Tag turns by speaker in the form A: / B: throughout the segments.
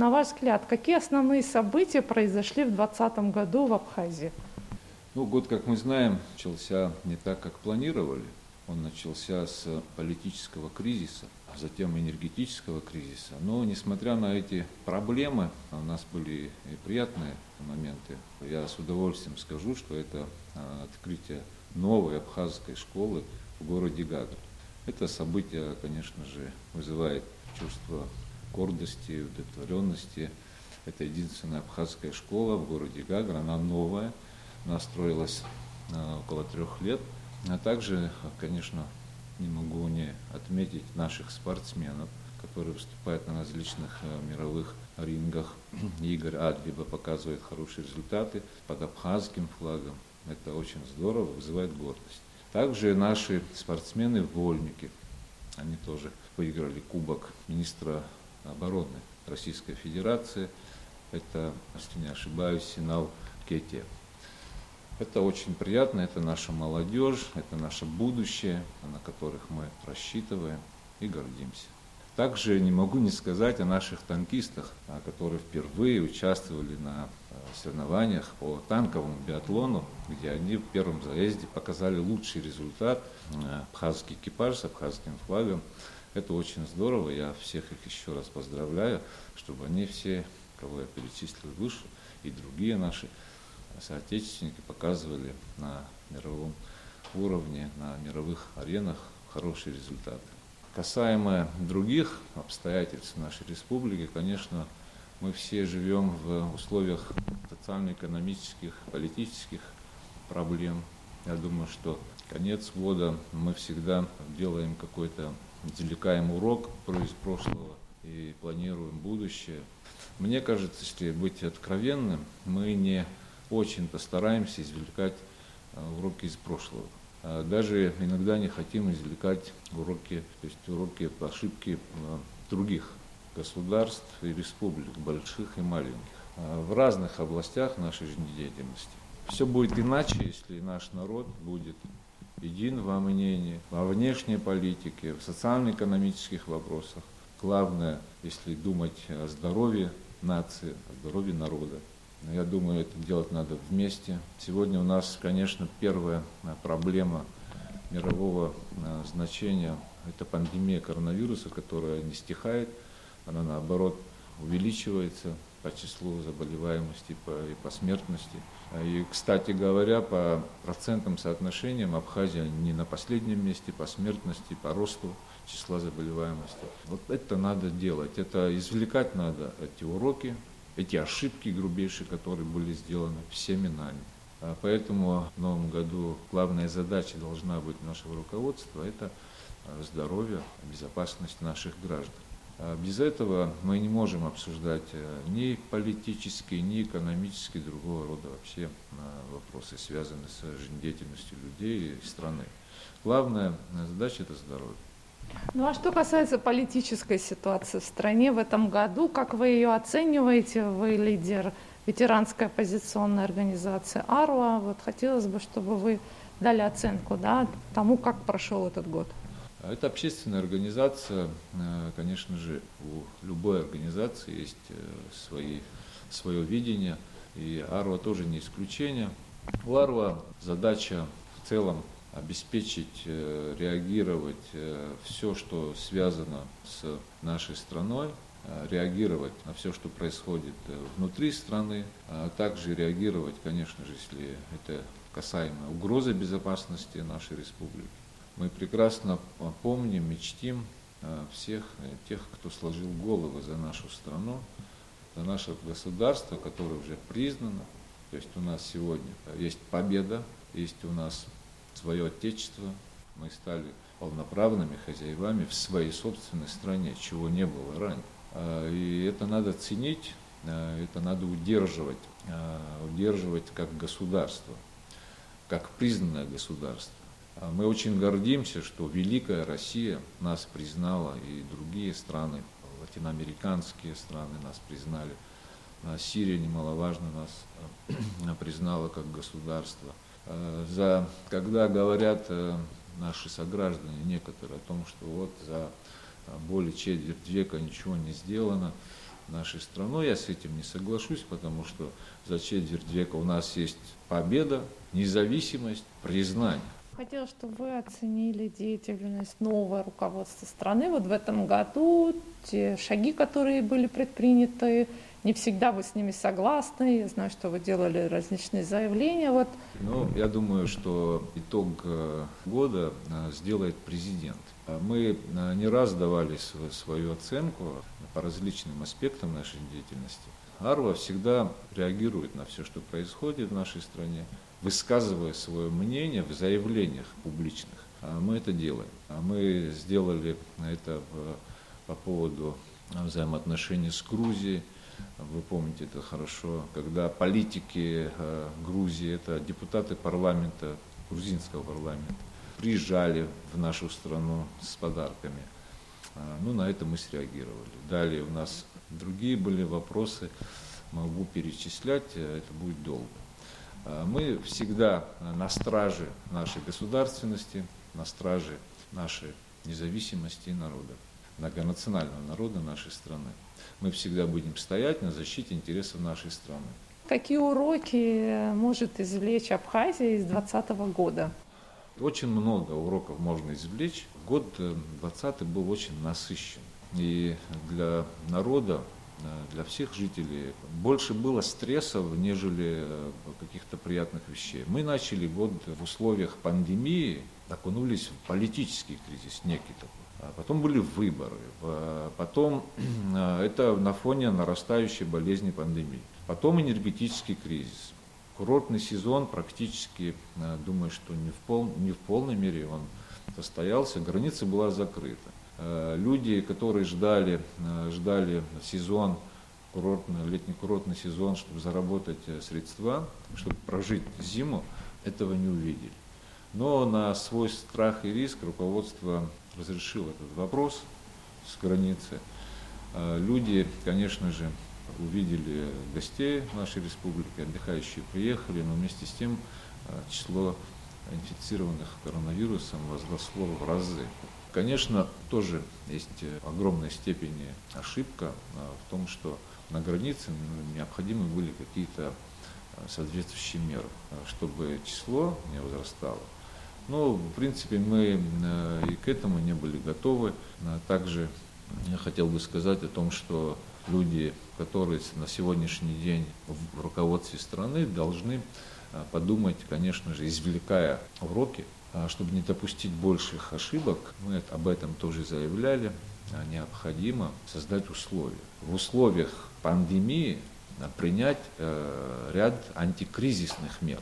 A: на ваш взгляд, какие основные события произошли в 2020 году в Абхазии?
B: Ну, год, как мы знаем, начался не так, как планировали. Он начался с политического кризиса, а затем энергетического кризиса. Но, несмотря на эти проблемы, у нас были и приятные моменты. Я с удовольствием скажу, что это а, открытие новой абхазской школы в городе Гагра. Это событие, конечно же, вызывает чувство гордости, удовлетворенности. Это единственная абхазская школа в городе Гагра, она новая, она строилась а, около трех лет – а также, конечно, не могу не отметить наших спортсменов, которые выступают на различных э, мировых рингах. Игорь Адлиба показывает хорошие результаты под абхазским флагом. Это очень здорово, вызывает гордость. Также наши спортсмены-вольники, они тоже выиграли кубок министра обороны Российской Федерации. Это, если не ошибаюсь, Синал Кетия. Это очень приятно, это наша молодежь, это наше будущее, на которых мы рассчитываем и гордимся. Также не могу не сказать о наших танкистах, а, которые впервые участвовали на а, соревнованиях по танковому биатлону, где они в первом заезде показали лучший результат. А, абхазский экипаж с абхазским флагом. Это очень здорово, я всех их еще раз поздравляю, чтобы они все, кого я перечислил выше, и другие наши соотечественники показывали на мировом уровне, на мировых аренах хорошие результаты. Касаемо других обстоятельств нашей республики, конечно, мы все живем в условиях социально-экономических, политических проблем. Я думаю, что конец года мы всегда делаем какой-то, извлекаем урок из прошлого и планируем будущее. Мне кажется, если быть откровенным, мы не очень постараемся извлекать э, уроки из прошлого. А даже иногда не хотим извлекать уроки, то есть уроки ошибки э, других государств и республик, больших и маленьких, а в разных областях нашей жизнедеятельности. Все будет иначе, если наш народ будет един во мнении, во внешней политике, в социально-экономических вопросах. Главное, если думать о здоровье нации, о здоровье народа. Я думаю, это делать надо вместе. Сегодня у нас, конечно, первая э, проблема мирового э, значения – это пандемия коронавируса, которая не стихает, она наоборот увеличивается по числу заболеваемости по, и по смертности. И, кстати говоря, по процентным соотношениям Абхазия не на последнем месте по смертности, по росту числа заболеваемости. Вот это надо делать, это извлекать надо эти уроки, эти ошибки грубейшие, которые были сделаны всеми нами. А поэтому в новом году главная задача должна быть нашего руководства – это а, здоровье, безопасность наших граждан. А без этого мы не можем обсуждать э, ни политические, ни экономические, другого рода вообще вопросы, связанные с жизнедеятельностью людей и страны. Главная задача – это здоровье.
A: Ну а что касается политической ситуации в стране в этом году, как вы ее оцениваете? Вы лидер ветеранской оппозиционной организации АРУА. Вот хотелось бы, чтобы вы дали оценку да, тому, как прошел этот год.
B: Это общественная организация. Э, конечно же, у любой организации есть э, свои, свое видение, и АРУА тоже не исключение. У АРУА задача в целом обеспечить, э, реагировать все, что связано с нашей страной, реагировать на все, что происходит внутри страны, а также реагировать, конечно же, если это касаемо угрозы безопасности нашей республики. Мы прекрасно помним, мечтим всех тех, кто сложил головы за нашу страну, за наше государство, которое уже признано. То есть у нас сегодня есть победа, есть у нас свое отечество, мы стали полноправными хозяевами в своей собственной стране, чего не было ранее. А, и это надо ценить, это надо удерживать, удерживать как государство, как признанное государство. Мы очень гордимся, что Великая Россия нас признала, и другие страны, латиноамериканские страны нас признали. Сирия немаловажно нас признала как государство – Э, за, когда говорят э, наши сограждане некоторые о том, что вот за э, более четверть века ничего не сделано, нашей страной. Я с этим не соглашусь, потому что за четверть века у нас есть победа, независимость, признание.
A: Хотела, чтобы вы оценили деятельность нового руководства страны вот в этом году, те шаги, которые были предприняты, не всегда вы с ними согласны. Я знаю, что вы делали различные заявления. Вот.
B: Ну, я думаю, что итог э, года э, сделает президент. Мы э, не раз давали свою оценку по различным аспектам нашей деятельности. Арва всегда реагирует на все, что происходит в нашей стране, высказывая свое мнение в заявлениях публичных. А мы это делаем. А мы сделали это по поводу взаимоотношений с Грузией, вы помните это хорошо, когда политики э, Грузии, это депутаты парламента, грузинского парламента, приезжали в нашу страну с подарками. А, ну, на это мы среагировали. Далее у нас другие были вопросы, могу перечислять, э, это будет долго. А, мы всегда на страже нашей государственности, на страже нашей независимости народа, многонационального народа нашей страны мы всегда будем стоять на защите интересов нашей страны.
A: Какие уроки может извлечь Абхазия из 2020 года?
B: Очень много уроков можно извлечь. Год 2020 был очень насыщен. И для народа, для всех жителей больше было стрессов, нежели каких-то приятных вещей. Мы начали год в условиях пандемии, окунулись в политический кризис некий такой. А потом были выборы, потом это на фоне нарастающей болезни пандемии, потом энергетический кризис. Курортный сезон практически, э, думаю, что не в, пол, не в полной мере он состоялся, граница была закрыта. Э, люди, которые ждали, э, ждали сезон, курортный, летний курортный сезон, чтобы заработать средства, чтобы прожить зиму, этого не увидели. Но на свой страх и риск руководство разрешило этот вопрос с границы. Люди, конечно же, увидели гостей нашей республики, отдыхающие приехали, но вместе с тем число инфицированных коронавирусом возросло в разы. Конечно, тоже есть огромная степень ошибка а, в том, что на границе необходимы были какие-то соответствующие меры, чтобы число не возрастало. Но, в принципе, мы э, и к этому не были готовы. Также я хотел бы сказать о том, что люди, которые на сегодняшний день в руководстве страны, должны э, подумать, конечно же, извлекая уроки, чтобы не допустить больших ошибок, мы об этом тоже заявляли, а необходимо создать условия. В условиях пандемии принять э, ряд антикризисных мер.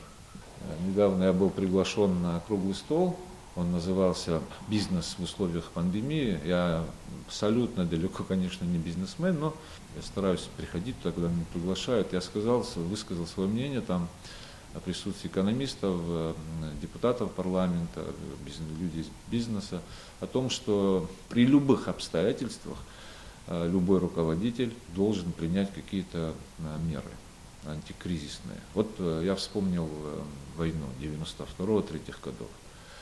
B: Недавно я был приглашен на круглый стол, он назывался «Бизнес в условиях пандемии». Я абсолютно далеко, конечно, не бизнесмен, но я стараюсь приходить туда, когда меня приглашают. Я сказал, высказал свое мнение там присутствии экономистов, э, депутатов парламента, людей из бизнеса, о том, что при любых обстоятельствах э, любой руководитель должен принять какие-то э, меры антикризисные. Вот я вспомнил войну 92-3 годов.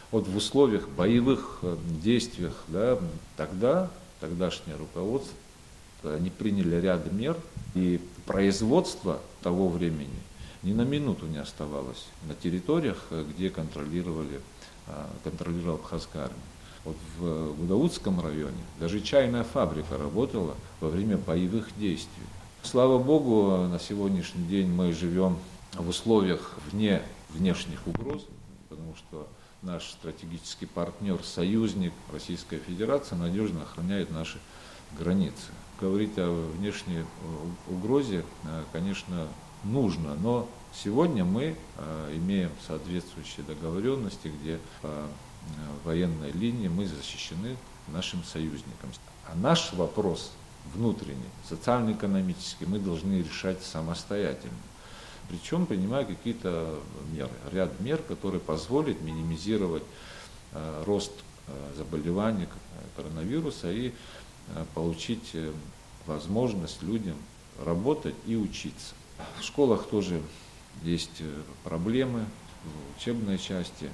B: Вот в условиях боевых действиях, да, тогда, тогдашнее руководство, они приняли ряд мер, и производство того времени ни на минуту не оставалось на территориях, где контролировали, контролировала Абхазская армия. Вот в Гудаутском районе даже чайная фабрика работала во время боевых действий. Слава Богу, на сегодняшний день мы живем в условиях вне внешних угроз, потому что наш стратегический партнер, союзник Российская Федерация надежно охраняет наши границы. Говорить о внешней угрозе, э, конечно, нужно, но сегодня мы э, имеем соответствующие договоренности, где по э, военной линии мы защищены нашим союзникам. А наш вопрос внутренний, социально-экономический, мы должны решать самостоятельно. Причем принимая какие-то меры, ряд мер, которые позволят минимизировать э, рост заболеваний коронавируса и получить возможность людям работать и учиться. В школах тоже есть э, проблемы в учебной части,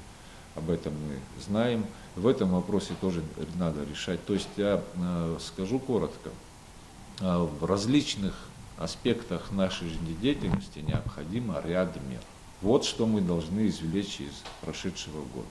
B: об этом мы знаем. В этом вопросе тоже надо решать. То есть я э, скажу коротко, а в различных аспектах нашей жизнедеятельности необходимо ряд мер. Вот что мы должны извлечь из прошедшего года.